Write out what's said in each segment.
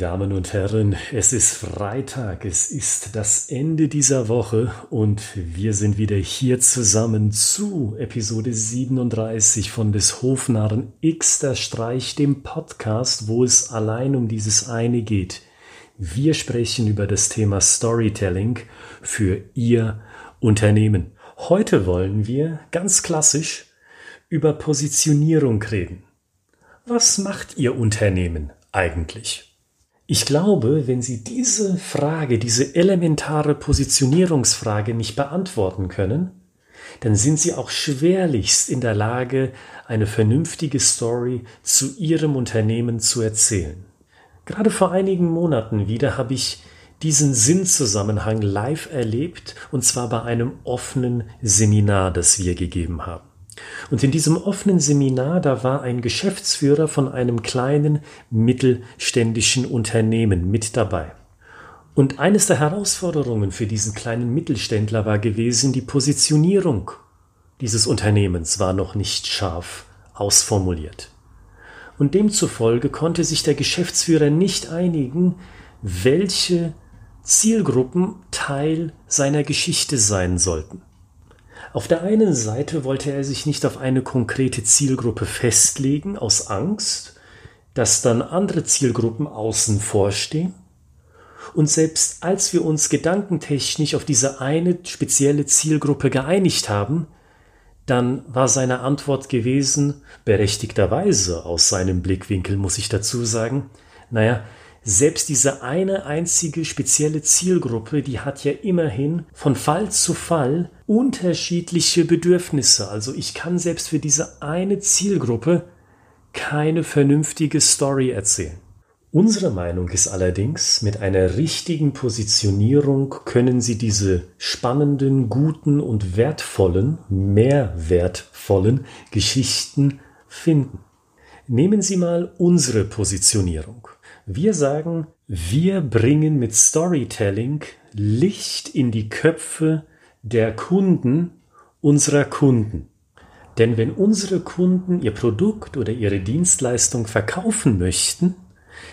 Damen und Herren, es ist Freitag, es ist das Ende dieser Woche und wir sind wieder hier zusammen zu Episode 37 von des Hofnarren X der Streich, dem Podcast, wo es allein um dieses eine geht. Wir sprechen über das Thema Storytelling für Ihr Unternehmen. Heute wollen wir ganz klassisch über Positionierung reden. Was macht Ihr Unternehmen eigentlich? Ich glaube, wenn Sie diese Frage, diese elementare Positionierungsfrage nicht beantworten können, dann sind Sie auch schwerlichst in der Lage, eine vernünftige Story zu Ihrem Unternehmen zu erzählen. Gerade vor einigen Monaten wieder habe ich diesen Sinnzusammenhang live erlebt, und zwar bei einem offenen Seminar, das wir gegeben haben. Und in diesem offenen Seminar, da war ein Geschäftsführer von einem kleinen mittelständischen Unternehmen mit dabei. Und eines der Herausforderungen für diesen kleinen Mittelständler war gewesen, die Positionierung dieses Unternehmens war noch nicht scharf ausformuliert. Und demzufolge konnte sich der Geschäftsführer nicht einigen, welche Zielgruppen Teil seiner Geschichte sein sollten. Auf der einen Seite wollte er sich nicht auf eine konkrete Zielgruppe festlegen, aus Angst, dass dann andere Zielgruppen außen vorstehen. Und selbst als wir uns gedankentechnisch auf diese eine spezielle Zielgruppe geeinigt haben, dann war seine Antwort gewesen, berechtigterweise aus seinem Blickwinkel muss ich dazu sagen, naja, selbst diese eine einzige spezielle Zielgruppe, die hat ja immerhin von Fall zu Fall unterschiedliche Bedürfnisse. Also ich kann selbst für diese eine Zielgruppe keine vernünftige Story erzählen. Unsere Meinung ist allerdings, mit einer richtigen Positionierung können Sie diese spannenden, guten und wertvollen, mehrwertvollen Geschichten finden. Nehmen Sie mal unsere Positionierung. Wir sagen, wir bringen mit Storytelling Licht in die Köpfe der Kunden unserer Kunden. Denn wenn unsere Kunden ihr Produkt oder ihre Dienstleistung verkaufen möchten,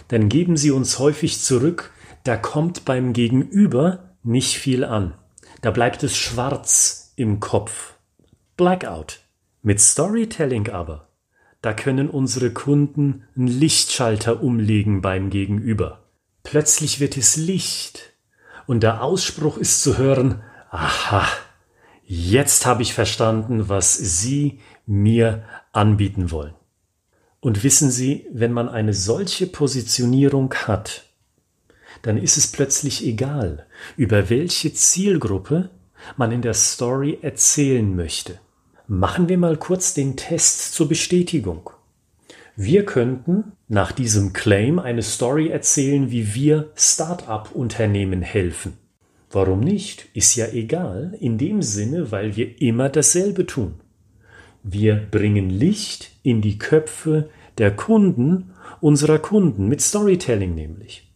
dann geben sie uns häufig zurück, da kommt beim Gegenüber nicht viel an. Da bleibt es schwarz im Kopf. Blackout. Mit Storytelling aber da können unsere Kunden einen Lichtschalter umlegen beim Gegenüber. Plötzlich wird es Licht und der Ausspruch ist zu hören, aha, jetzt habe ich verstanden, was Sie mir anbieten wollen. Und wissen Sie, wenn man eine solche Positionierung hat, dann ist es plötzlich egal, über welche Zielgruppe man in der Story erzählen möchte. Machen wir mal kurz den Test zur Bestätigung. Wir könnten nach diesem Claim eine Story erzählen, wie wir Start-up-Unternehmen helfen. Warum nicht? Ist ja egal, in dem Sinne, weil wir immer dasselbe tun. Wir bringen Licht in die Köpfe der Kunden unserer Kunden mit Storytelling nämlich.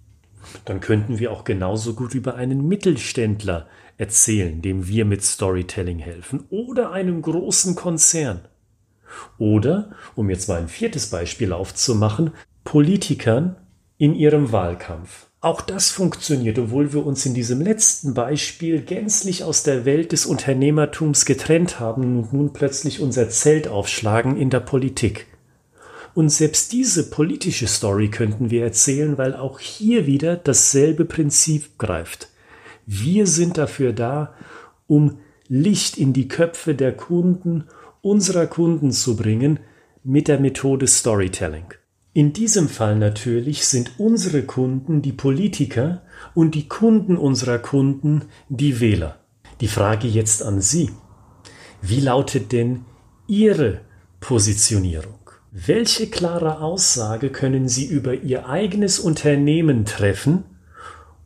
Dann könnten wir auch genauso gut über einen Mittelständler erzählen, dem wir mit Storytelling helfen, oder einem großen Konzern. Oder, um jetzt mal ein viertes Beispiel aufzumachen, Politikern in ihrem Wahlkampf. Auch das funktioniert, obwohl wir uns in diesem letzten Beispiel gänzlich aus der Welt des Unternehmertums getrennt haben und nun plötzlich unser Zelt aufschlagen in der Politik. Und selbst diese politische Story könnten wir erzählen, weil auch hier wieder dasselbe Prinzip greift. Wir sind dafür da, um Licht in die Köpfe der Kunden, unserer Kunden zu bringen, mit der Methode Storytelling. In diesem Fall natürlich sind unsere Kunden die Politiker und die Kunden unserer Kunden die Wähler. Die Frage jetzt an Sie. Wie lautet denn Ihre Positionierung? Welche klare Aussage können Sie über Ihr eigenes Unternehmen treffen,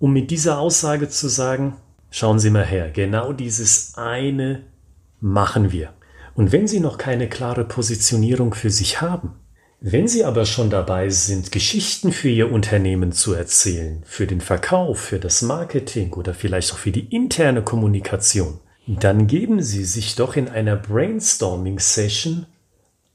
um mit dieser Aussage zu sagen, schauen Sie mal her, genau dieses eine machen wir. Und wenn Sie noch keine klare Positionierung für sich haben, wenn Sie aber schon dabei sind, Geschichten für Ihr Unternehmen zu erzählen, für den Verkauf, für das Marketing oder vielleicht auch für die interne Kommunikation, dann geben Sie sich doch in einer Brainstorming-Session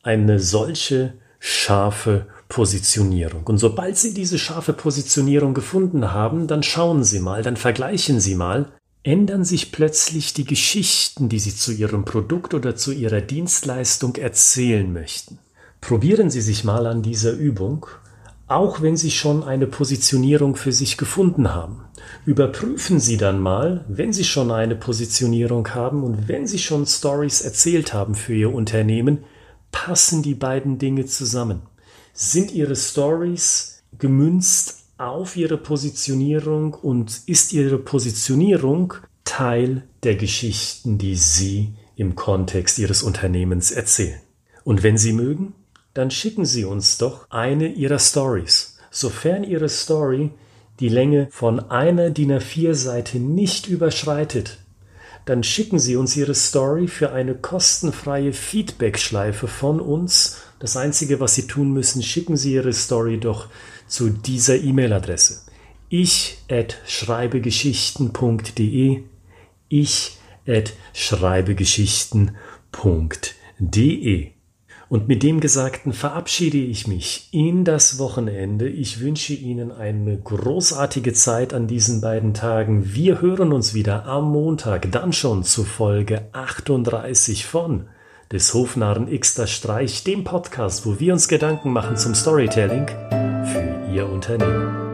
eine solche scharfe Positionierung. Und sobald Sie diese scharfe Positionierung gefunden haben, dann schauen Sie mal, dann vergleichen Sie mal, ändern sich plötzlich die Geschichten, die Sie zu Ihrem Produkt oder zu Ihrer Dienstleistung erzählen möchten. Probieren Sie sich mal an dieser Übung, auch wenn Sie schon eine Positionierung für sich gefunden haben. Überprüfen Sie dann mal, wenn Sie schon eine Positionierung haben und wenn Sie schon Stories erzählt haben für Ihr Unternehmen, passen die beiden Dinge zusammen. Sind Ihre Stories gemünzt auf ihre Positionierung und ist ihre Positionierung Teil der Geschichten, die Sie im Kontext Ihres Unternehmens erzählen. Und wenn Sie mögen, dann schicken Sie uns doch eine Ihrer Stories, sofern Ihre Story die Länge von einer DIN A4-Seite nicht überschreitet. Dann schicken Sie uns Ihre Story für eine kostenfreie Feedback-Schleife von uns. Das Einzige, was Sie tun müssen, schicken Sie Ihre Story doch zu dieser E-Mail-Adresse. Ich at schreibegeschichten.de ich at schreibegeschichten.de und mit dem Gesagten verabschiede ich mich in das Wochenende. Ich wünsche Ihnen eine großartige Zeit an diesen beiden Tagen. Wir hören uns wieder am Montag, dann schon zu Folge 38 von des Hofnarren Xter Streich, dem Podcast, wo wir uns Gedanken machen zum Storytelling für Ihr Unternehmen.